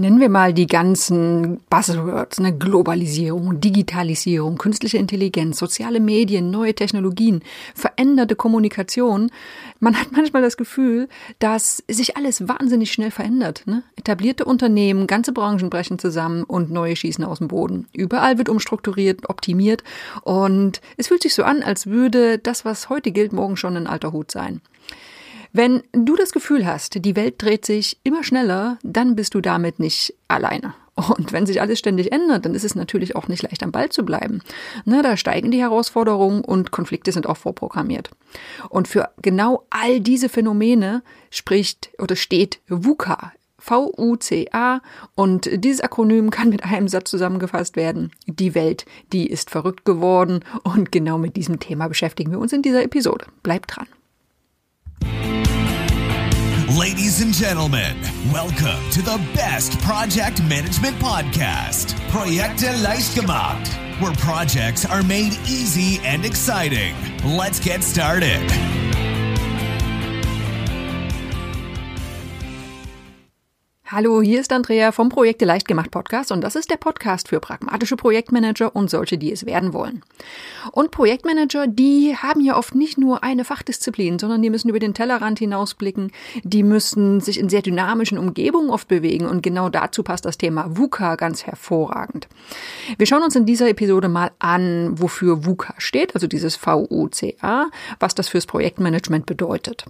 Nennen wir mal die ganzen Buzzwords, ne? Globalisierung, Digitalisierung, künstliche Intelligenz, soziale Medien, neue Technologien, veränderte Kommunikation. Man hat manchmal das Gefühl, dass sich alles wahnsinnig schnell verändert. Ne? Etablierte Unternehmen, ganze Branchen brechen zusammen und neue schießen aus dem Boden. Überall wird umstrukturiert, optimiert und es fühlt sich so an, als würde das, was heute gilt, morgen schon ein alter Hut sein. Wenn du das Gefühl hast, die Welt dreht sich immer schneller, dann bist du damit nicht alleine. Und wenn sich alles ständig ändert, dann ist es natürlich auch nicht leicht am Ball zu bleiben. Na, da steigen die Herausforderungen und Konflikte sind auch vorprogrammiert. Und für genau all diese Phänomene spricht oder steht VUCA. V-U-C-A und dieses Akronym kann mit einem Satz zusammengefasst werden. Die Welt, die ist verrückt geworden und genau mit diesem Thema beschäftigen wir uns in dieser Episode. Bleibt dran. Ladies and gentlemen, welcome to the best project management podcast, Projekte gemacht, where projects are made easy and exciting. Let's get started. Hallo, hier ist Andrea vom Projekte leicht gemacht Podcast und das ist der Podcast für pragmatische Projektmanager und solche, die es werden wollen. Und Projektmanager, die haben ja oft nicht nur eine Fachdisziplin, sondern die müssen über den Tellerrand hinausblicken, die müssen sich in sehr dynamischen Umgebungen oft bewegen und genau dazu passt das Thema VUCA ganz hervorragend. Wir schauen uns in dieser Episode mal an, wofür VUCA steht, also dieses VUCA, was das fürs Projektmanagement bedeutet.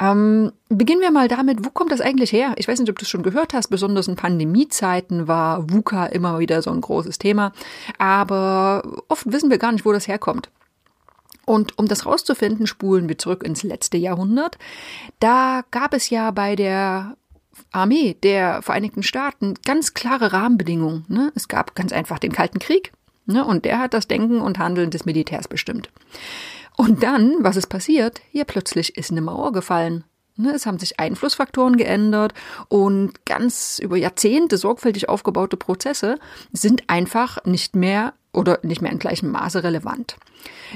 Ähm, beginnen wir mal damit, wo kommt das eigentlich her? Ich weiß nicht, ob du es schon gehört hast, besonders in Pandemiezeiten war VUCA immer wieder so ein großes Thema, aber oft wissen wir gar nicht, wo das herkommt. Und um das rauszufinden, spulen wir zurück ins letzte Jahrhundert. Da gab es ja bei der Armee der Vereinigten Staaten ganz klare Rahmenbedingungen. Ne? Es gab ganz einfach den Kalten Krieg ne? und der hat das Denken und Handeln des Militärs bestimmt. Und dann, was ist passiert? Ja, plötzlich ist eine Mauer gefallen. Ne, es haben sich Einflussfaktoren geändert und ganz über Jahrzehnte sorgfältig aufgebaute Prozesse sind einfach nicht mehr oder nicht mehr in gleichem Maße relevant.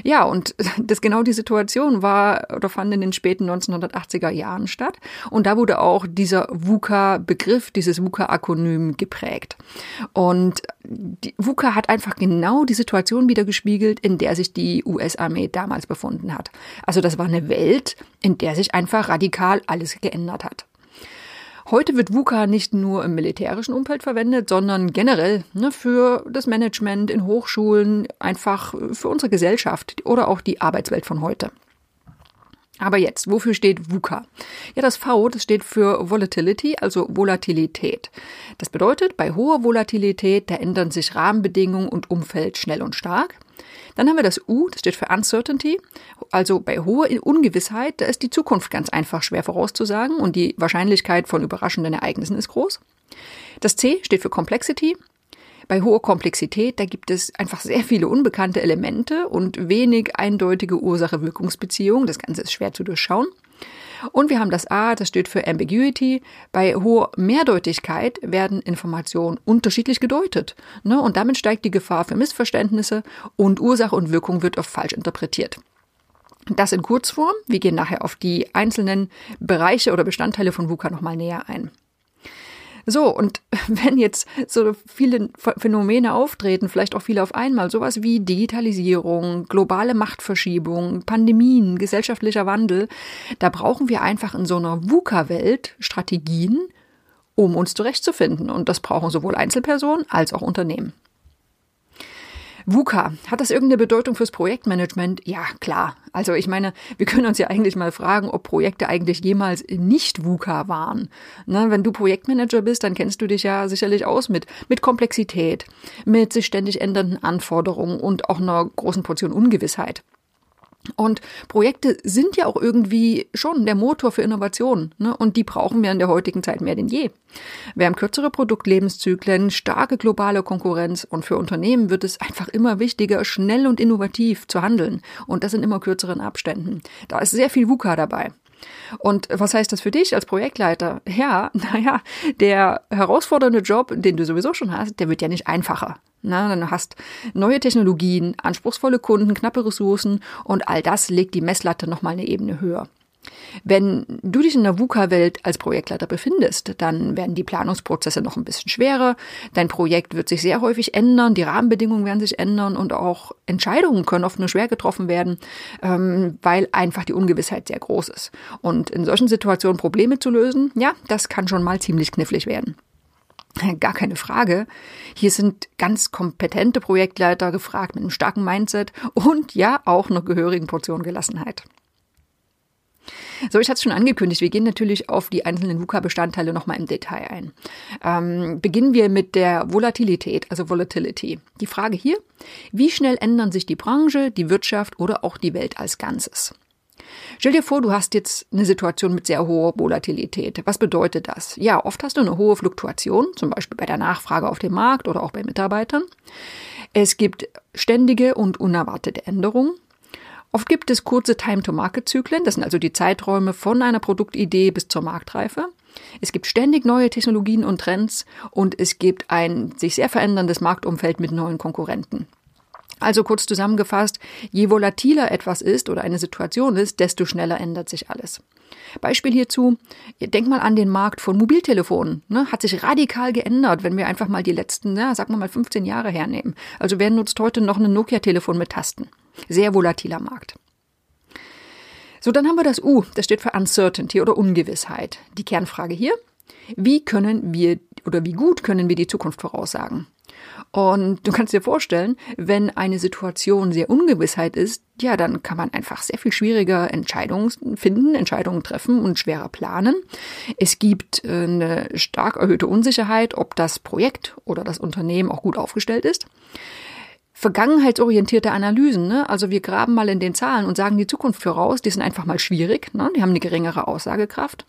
Ja, und das genau die Situation war oder fand in den späten 1980er Jahren statt. Und da wurde auch dieser VUCA-Begriff, dieses VUCA-Akronym geprägt. Und die VUCA hat einfach genau die Situation wieder gespiegelt, in der sich die US-Armee damals befunden hat. Also das war eine Welt, in der sich einfach radikal alles geändert hat. Heute wird VUCA nicht nur im militärischen Umfeld verwendet, sondern generell ne, für das Management in Hochschulen, einfach für unsere Gesellschaft oder auch die Arbeitswelt von heute. Aber jetzt, wofür steht VUCA? Ja, das V, das steht für Volatility, also Volatilität. Das bedeutet, bei hoher Volatilität, da ändern sich Rahmenbedingungen und Umfeld schnell und stark. Dann haben wir das U, das steht für Uncertainty. Also bei hoher Ungewissheit, da ist die Zukunft ganz einfach schwer vorauszusagen und die Wahrscheinlichkeit von überraschenden Ereignissen ist groß. Das C steht für Complexity. Bei hoher Komplexität, da gibt es einfach sehr viele unbekannte Elemente und wenig eindeutige Ursache-Wirkungsbeziehungen. Das Ganze ist schwer zu durchschauen. Und wir haben das A, das steht für Ambiguity. Bei hoher Mehrdeutigkeit werden Informationen unterschiedlich gedeutet. Ne? Und damit steigt die Gefahr für Missverständnisse und Ursache und Wirkung wird oft falsch interpretiert. Das in Kurzform. Wir gehen nachher auf die einzelnen Bereiche oder Bestandteile von VUCA nochmal näher ein. So, und wenn jetzt so viele Phänomene auftreten, vielleicht auch viele auf einmal, sowas wie Digitalisierung, globale Machtverschiebung, Pandemien, gesellschaftlicher Wandel, da brauchen wir einfach in so einer VUCA-Welt Strategien, um uns zurechtzufinden. Und das brauchen sowohl Einzelpersonen als auch Unternehmen. VUCA, hat das irgendeine Bedeutung fürs Projektmanagement? Ja, klar. Also ich meine, wir können uns ja eigentlich mal fragen, ob Projekte eigentlich jemals nicht VUCA waren. Na, wenn du Projektmanager bist, dann kennst du dich ja sicherlich aus mit, mit Komplexität, mit sich ständig ändernden Anforderungen und auch einer großen Portion Ungewissheit. Und Projekte sind ja auch irgendwie schon der Motor für Innovation. Ne? Und die brauchen wir in der heutigen Zeit mehr denn je. Wir haben kürzere Produktlebenszyklen, starke globale Konkurrenz und für Unternehmen wird es einfach immer wichtiger, schnell und innovativ zu handeln. Und das in immer kürzeren Abständen. Da ist sehr viel VUCA dabei. Und was heißt das für dich als Projektleiter? Ja, naja, der herausfordernde Job, den du sowieso schon hast, der wird ja nicht einfacher. Na, dann hast neue Technologien, anspruchsvolle Kunden, knappe Ressourcen und all das legt die Messlatte nochmal eine Ebene höher. Wenn du dich in der VUCA-Welt als Projektleiter befindest, dann werden die Planungsprozesse noch ein bisschen schwerer. Dein Projekt wird sich sehr häufig ändern, die Rahmenbedingungen werden sich ändern und auch Entscheidungen können oft nur schwer getroffen werden, ähm, weil einfach die Ungewissheit sehr groß ist. Und in solchen Situationen Probleme zu lösen, ja, das kann schon mal ziemlich knifflig werden. Gar keine Frage. Hier sind ganz kompetente Projektleiter gefragt mit einem starken Mindset und ja auch einer gehörigen Portion Gelassenheit. So, ich hatte es schon angekündigt, wir gehen natürlich auf die einzelnen VUCA-Bestandteile nochmal im Detail ein. Ähm, beginnen wir mit der Volatilität, also Volatility. Die Frage hier, wie schnell ändern sich die Branche, die Wirtschaft oder auch die Welt als Ganzes? Stell dir vor, du hast jetzt eine Situation mit sehr hoher Volatilität. Was bedeutet das? Ja, oft hast du eine hohe Fluktuation, zum Beispiel bei der Nachfrage auf dem Markt oder auch bei Mitarbeitern. Es gibt ständige und unerwartete Änderungen. Oft gibt es kurze Time-to-Market-Zyklen, das sind also die Zeiträume von einer Produktidee bis zur Marktreife. Es gibt ständig neue Technologien und Trends und es gibt ein sich sehr veränderndes Marktumfeld mit neuen Konkurrenten. Also kurz zusammengefasst, je volatiler etwas ist oder eine Situation ist, desto schneller ändert sich alles. Beispiel hierzu, denk mal an den Markt von Mobiltelefonen. Ne? Hat sich radikal geändert, wenn wir einfach mal die letzten, ja, sagen wir mal 15 Jahre hernehmen. Also wer nutzt heute noch ein Nokia-Telefon mit Tasten? Sehr volatiler Markt. So, dann haben wir das U, das steht für Uncertainty oder Ungewissheit. Die Kernfrage hier, wie können wir oder wie gut können wir die Zukunft voraussagen? Und du kannst dir vorstellen, wenn eine Situation sehr Ungewissheit ist, ja, dann kann man einfach sehr viel schwieriger Entscheidungen finden, Entscheidungen treffen und schwerer planen. Es gibt äh, eine stark erhöhte Unsicherheit, ob das Projekt oder das Unternehmen auch gut aufgestellt ist vergangenheitsorientierte Analysen. Ne? Also wir graben mal in den Zahlen und sagen die Zukunft voraus. Die sind einfach mal schwierig. Ne? Die haben eine geringere Aussagekraft.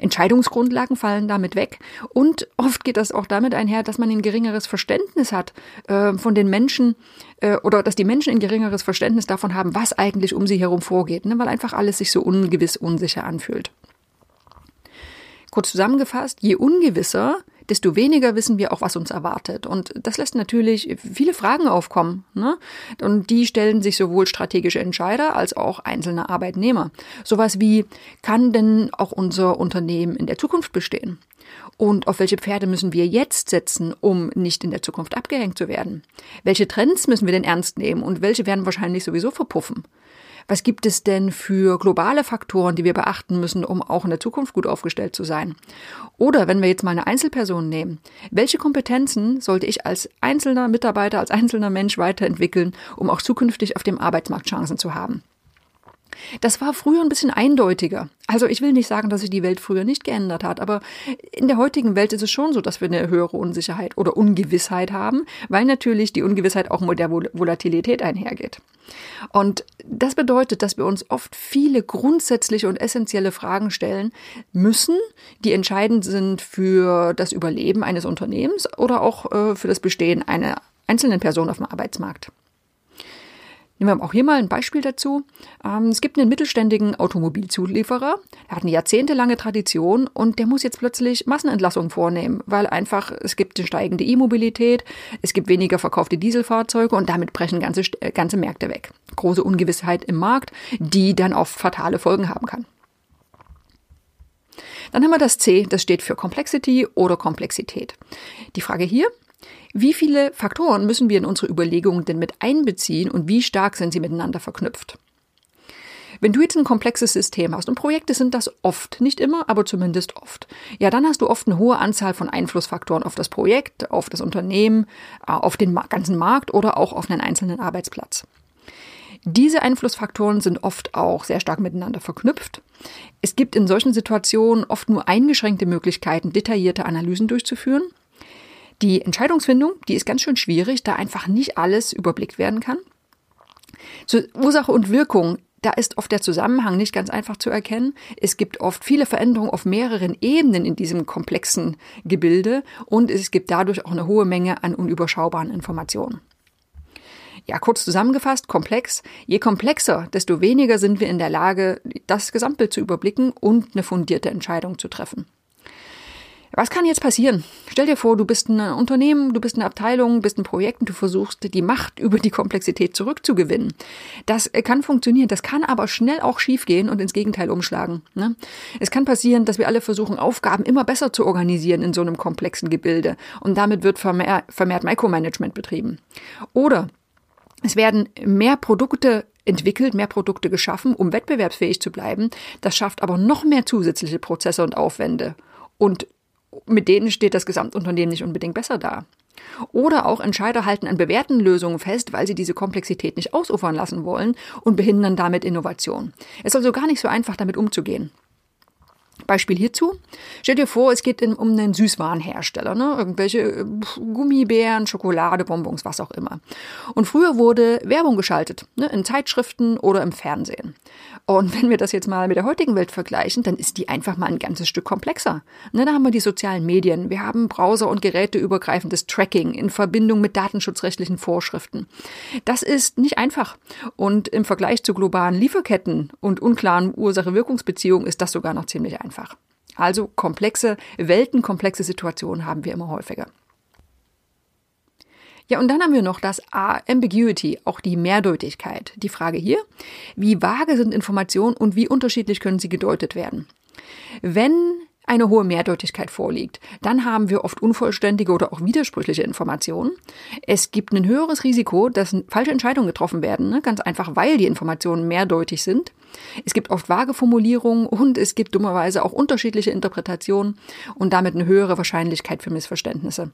Entscheidungsgrundlagen fallen damit weg. Und oft geht das auch damit einher, dass man ein geringeres Verständnis hat äh, von den Menschen äh, oder dass die Menschen ein geringeres Verständnis davon haben, was eigentlich um sie herum vorgeht. Ne? Weil einfach alles sich so ungewiss, unsicher anfühlt. Kurz zusammengefasst, je ungewisser desto weniger wissen wir auch, was uns erwartet. Und das lässt natürlich viele Fragen aufkommen. Ne? Und die stellen sich sowohl strategische Entscheider als auch einzelne Arbeitnehmer. Sowas wie, kann denn auch unser Unternehmen in der Zukunft bestehen? Und auf welche Pferde müssen wir jetzt setzen, um nicht in der Zukunft abgehängt zu werden? Welche Trends müssen wir denn ernst nehmen und welche werden wahrscheinlich sowieso verpuffen? Was gibt es denn für globale Faktoren, die wir beachten müssen, um auch in der Zukunft gut aufgestellt zu sein? Oder wenn wir jetzt mal eine Einzelperson nehmen, welche Kompetenzen sollte ich als einzelner Mitarbeiter, als einzelner Mensch weiterentwickeln, um auch zukünftig auf dem Arbeitsmarkt Chancen zu haben? Das war früher ein bisschen eindeutiger. Also ich will nicht sagen, dass sich die Welt früher nicht geändert hat, aber in der heutigen Welt ist es schon so, dass wir eine höhere Unsicherheit oder Ungewissheit haben, weil natürlich die Ungewissheit auch mit der Volatilität einhergeht. Und das bedeutet, dass wir uns oft viele grundsätzliche und essentielle Fragen stellen müssen, die entscheidend sind für das Überleben eines Unternehmens oder auch äh, für das Bestehen einer einzelnen Person auf dem Arbeitsmarkt. Nehmen wir auch hier mal ein Beispiel dazu. Ähm, es gibt einen mittelständigen Automobilzulieferer, der hat eine jahrzehntelange Tradition und der muss jetzt plötzlich Massenentlassungen vornehmen, weil einfach es gibt eine steigende E-Mobilität, es gibt weniger verkaufte Dieselfahrzeuge und damit brechen ganze, äh, ganze Märkte weg. Große Ungewissheit im Markt, die dann oft fatale Folgen haben kann. Dann haben wir das C, das steht für Complexity oder Komplexität. Die Frage hier, wie viele Faktoren müssen wir in unsere Überlegungen denn mit einbeziehen und wie stark sind sie miteinander verknüpft? Wenn du jetzt ein komplexes System hast, und Projekte sind das oft, nicht immer, aber zumindest oft, ja, dann hast du oft eine hohe Anzahl von Einflussfaktoren auf das Projekt, auf das Unternehmen, äh, auf den ganzen Markt oder auch auf einen einzelnen Arbeitsplatz. Diese Einflussfaktoren sind oft auch sehr stark miteinander verknüpft. Es gibt in solchen Situationen oft nur eingeschränkte Möglichkeiten, detaillierte Analysen durchzuführen. Die Entscheidungsfindung, die ist ganz schön schwierig, da einfach nicht alles überblickt werden kann. Zur Ursache und Wirkung, da ist oft der Zusammenhang nicht ganz einfach zu erkennen. Es gibt oft viele Veränderungen auf mehreren Ebenen in diesem komplexen Gebilde und es gibt dadurch auch eine hohe Menge an unüberschaubaren Informationen. Ja, kurz zusammengefasst, komplex. Je komplexer, desto weniger sind wir in der Lage, das Gesamtbild zu überblicken und eine fundierte Entscheidung zu treffen. Was kann jetzt passieren? Stell dir vor, du bist ein Unternehmen, du bist eine Abteilung, bist ein Projekt und du versuchst, die Macht über die Komplexität zurückzugewinnen. Das kann funktionieren, das kann aber schnell auch schiefgehen und ins Gegenteil umschlagen. Ne? Es kann passieren, dass wir alle versuchen, Aufgaben immer besser zu organisieren in so einem komplexen Gebilde und damit wird vermehrt, vermehrt Micromanagement betrieben. Oder es werden mehr Produkte entwickelt, mehr Produkte geschaffen, um wettbewerbsfähig zu bleiben. Das schafft aber noch mehr zusätzliche Prozesse und Aufwände. Und mit denen steht das Gesamtunternehmen nicht unbedingt besser da. Oder auch Entscheider halten an bewährten Lösungen fest, weil sie diese Komplexität nicht ausufern lassen wollen und behindern damit Innovation. Es ist also gar nicht so einfach, damit umzugehen. Beispiel hierzu. Stell dir vor, es geht um einen Süßwarenhersteller, ne? irgendwelche äh, Gummibären, Schokolade, Bonbons, was auch immer. Und früher wurde Werbung geschaltet, ne? in Zeitschriften oder im Fernsehen. Und wenn wir das jetzt mal mit der heutigen Welt vergleichen, dann ist die einfach mal ein ganzes Stück komplexer. Ne, da haben wir die sozialen Medien, wir haben Browser- und Geräteübergreifendes Tracking in Verbindung mit datenschutzrechtlichen Vorschriften. Das ist nicht einfach. Und im Vergleich zu globalen Lieferketten und unklaren Ursache-Wirkungsbeziehungen ist das sogar noch ziemlich einfach. Also komplexe Welten, komplexe Situationen haben wir immer häufiger. Ja, und dann haben wir noch das A, Ambiguity, auch die Mehrdeutigkeit. Die Frage hier, wie vage sind Informationen und wie unterschiedlich können sie gedeutet werden? Wenn eine hohe Mehrdeutigkeit vorliegt, dann haben wir oft unvollständige oder auch widersprüchliche Informationen. Es gibt ein höheres Risiko, dass falsche Entscheidungen getroffen werden, ne? ganz einfach, weil die Informationen mehrdeutig sind. Es gibt oft vage Formulierungen und es gibt dummerweise auch unterschiedliche Interpretationen und damit eine höhere Wahrscheinlichkeit für Missverständnisse.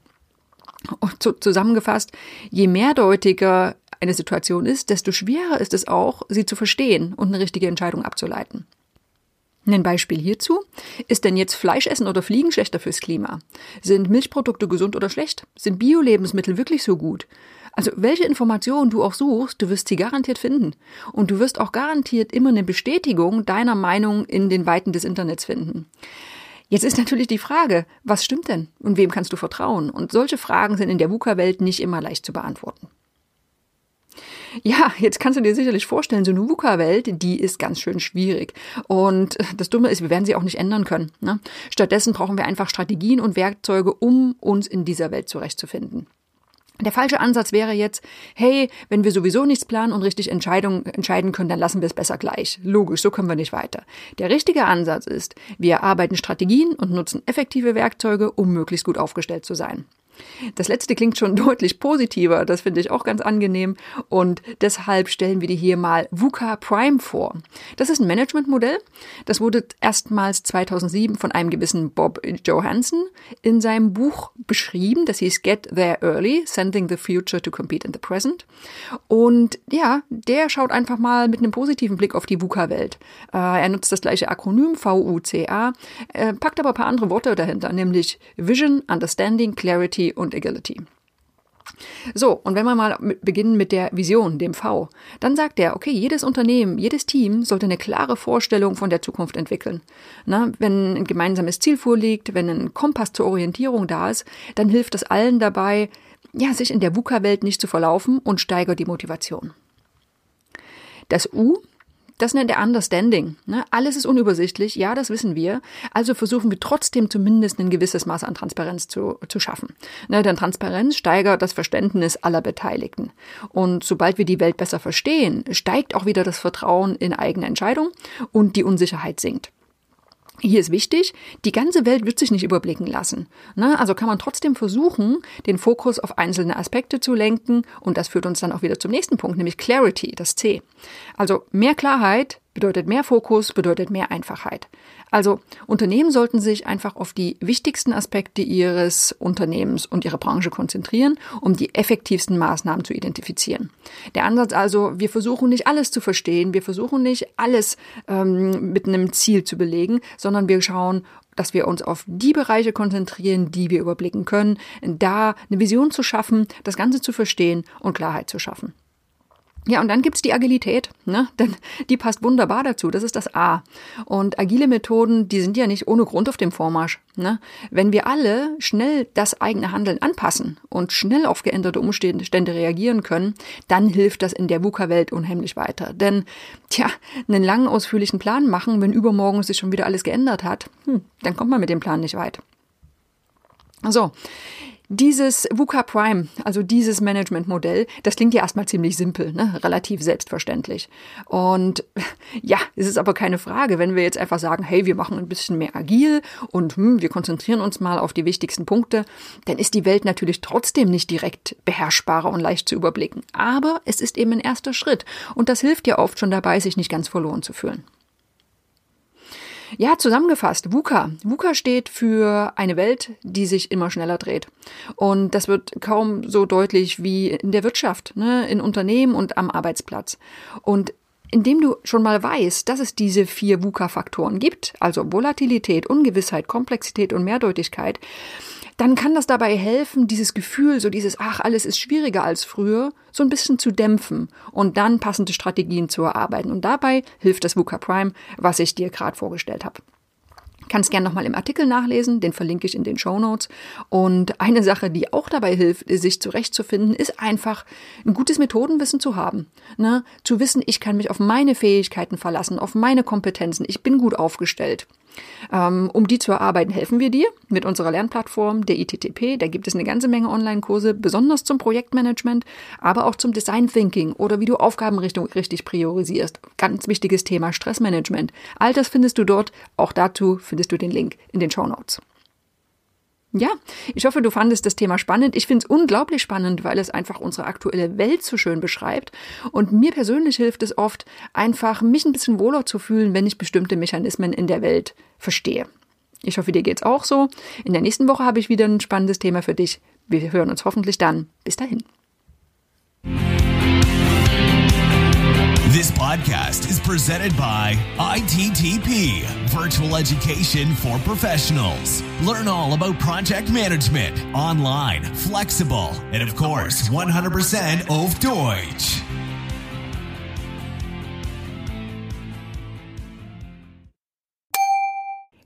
Zusammengefasst, je mehrdeutiger eine Situation ist, desto schwerer ist es auch, sie zu verstehen und eine richtige Entscheidung abzuleiten. Ein Beispiel hierzu. Ist denn jetzt Fleischessen oder Fliegen schlechter fürs Klima? Sind Milchprodukte gesund oder schlecht? Sind Bio-Lebensmittel wirklich so gut? Also welche Informationen du auch suchst, du wirst sie garantiert finden. Und du wirst auch garantiert immer eine Bestätigung deiner Meinung in den Weiten des Internets finden. Jetzt ist natürlich die Frage, was stimmt denn und wem kannst du vertrauen? Und solche Fragen sind in der VUCA-Welt nicht immer leicht zu beantworten. Ja, jetzt kannst du dir sicherlich vorstellen, so eine VUCA-Welt, die ist ganz schön schwierig. Und das Dumme ist, wir werden sie auch nicht ändern können. Ne? Stattdessen brauchen wir einfach Strategien und Werkzeuge, um uns in dieser Welt zurechtzufinden. Der falsche Ansatz wäre jetzt, hey, wenn wir sowieso nichts planen und richtig Entscheidungen entscheiden können, dann lassen wir es besser gleich. Logisch, so können wir nicht weiter. Der richtige Ansatz ist, wir arbeiten Strategien und nutzen effektive Werkzeuge, um möglichst gut aufgestellt zu sein. Das letzte klingt schon deutlich positiver, das finde ich auch ganz angenehm und deshalb stellen wir dir hier mal VUCA Prime vor. Das ist ein Managementmodell, das wurde erstmals 2007 von einem gewissen Bob Johansson in seinem Buch beschrieben, das hieß Get There Early, Sending the Future to Compete in the Present und ja, der schaut einfach mal mit einem positiven Blick auf die VUCA-Welt. Äh, er nutzt das gleiche Akronym VUCA, äh, packt aber ein paar andere Worte dahinter, nämlich Vision, Understanding, Clarity und Agility. So, und wenn wir mal beginnen mit der Vision, dem V, dann sagt er, okay, jedes Unternehmen, jedes Team sollte eine klare Vorstellung von der Zukunft entwickeln. Na, wenn ein gemeinsames Ziel vorliegt, wenn ein Kompass zur Orientierung da ist, dann hilft es allen dabei, ja, sich in der VUCA-Welt nicht zu verlaufen und steigert die Motivation. Das U das nennt er Understanding. Ne? Alles ist unübersichtlich, ja, das wissen wir. Also versuchen wir trotzdem zumindest ein gewisses Maß an Transparenz zu, zu schaffen. Ne? Denn Transparenz steigert das Verständnis aller Beteiligten. Und sobald wir die Welt besser verstehen, steigt auch wieder das Vertrauen in eigene Entscheidungen und die Unsicherheit sinkt. Hier ist wichtig, die ganze Welt wird sich nicht überblicken lassen. Ne? Also kann man trotzdem versuchen, den Fokus auf einzelne Aspekte zu lenken. Und das führt uns dann auch wieder zum nächsten Punkt, nämlich Clarity, das C. Also mehr Klarheit bedeutet mehr Fokus, bedeutet mehr Einfachheit. Also Unternehmen sollten sich einfach auf die wichtigsten Aspekte ihres Unternehmens und ihrer Branche konzentrieren, um die effektivsten Maßnahmen zu identifizieren. Der Ansatz also, wir versuchen nicht alles zu verstehen, wir versuchen nicht alles ähm, mit einem Ziel zu belegen, sondern wir schauen, dass wir uns auf die Bereiche konzentrieren, die wir überblicken können, da eine Vision zu schaffen, das Ganze zu verstehen und Klarheit zu schaffen. Ja, und dann gibt's die Agilität, ne? denn die passt wunderbar dazu. Das ist das A. Und agile Methoden, die sind ja nicht ohne Grund auf dem Vormarsch. Ne? Wenn wir alle schnell das eigene Handeln anpassen und schnell auf geänderte Umstände reagieren können, dann hilft das in der VUCA-Welt unheimlich weiter. Denn, tja, einen langen, ausführlichen Plan machen, wenn übermorgen sich schon wieder alles geändert hat, hm, dann kommt man mit dem Plan nicht weit. So, dieses VUCA Prime, also dieses Managementmodell, das klingt ja erstmal ziemlich simpel, ne? relativ selbstverständlich. Und ja, es ist aber keine Frage, wenn wir jetzt einfach sagen, hey, wir machen ein bisschen mehr agil und hm, wir konzentrieren uns mal auf die wichtigsten Punkte, dann ist die Welt natürlich trotzdem nicht direkt beherrschbarer und leicht zu überblicken. Aber es ist eben ein erster Schritt und das hilft ja oft schon dabei, sich nicht ganz verloren zu fühlen. Ja, zusammengefasst, VUCA. VUCA steht für eine Welt, die sich immer schneller dreht. Und das wird kaum so deutlich wie in der Wirtschaft, ne, in Unternehmen und am Arbeitsplatz. Und indem du schon mal weißt, dass es diese vier VUCA-Faktoren gibt, also Volatilität, Ungewissheit, Komplexität und Mehrdeutigkeit, dann kann das dabei helfen, dieses Gefühl, so dieses, ach, alles ist schwieriger als früher, so ein bisschen zu dämpfen und dann passende Strategien zu erarbeiten. Und dabei hilft das VUCA Prime, was ich dir gerade vorgestellt habe. Kannst gern nochmal im Artikel nachlesen, den verlinke ich in den Show Notes. Und eine Sache, die auch dabei hilft, sich zurechtzufinden, ist einfach ein gutes Methodenwissen zu haben. Ne? Zu wissen, ich kann mich auf meine Fähigkeiten verlassen, auf meine Kompetenzen, ich bin gut aufgestellt. Ähm, um die zu erarbeiten, helfen wir dir mit unserer Lernplattform, der ITTP. Da gibt es eine ganze Menge Online-Kurse, besonders zum Projektmanagement, aber auch zum Design Thinking oder wie du Aufgabenrichtung richtig priorisierst. Ganz wichtiges Thema Stressmanagement. All das findest du dort. Auch dazu findest du den Link in den Show Notes. Ja, ich hoffe, du fandest das Thema spannend. Ich finde es unglaublich spannend, weil es einfach unsere aktuelle Welt so schön beschreibt. Und mir persönlich hilft es oft, einfach mich ein bisschen wohler zu fühlen, wenn ich bestimmte Mechanismen in der Welt verstehe. Ich hoffe, dir geht's auch so. In der nächsten Woche habe ich wieder ein spannendes Thema für dich. Wir hören uns hoffentlich dann. Bis dahin. This podcast is presented by ITTP, Virtual Education for Professionals. Learn all about project management, online, flexible, and of course, 100% auf Deutsch.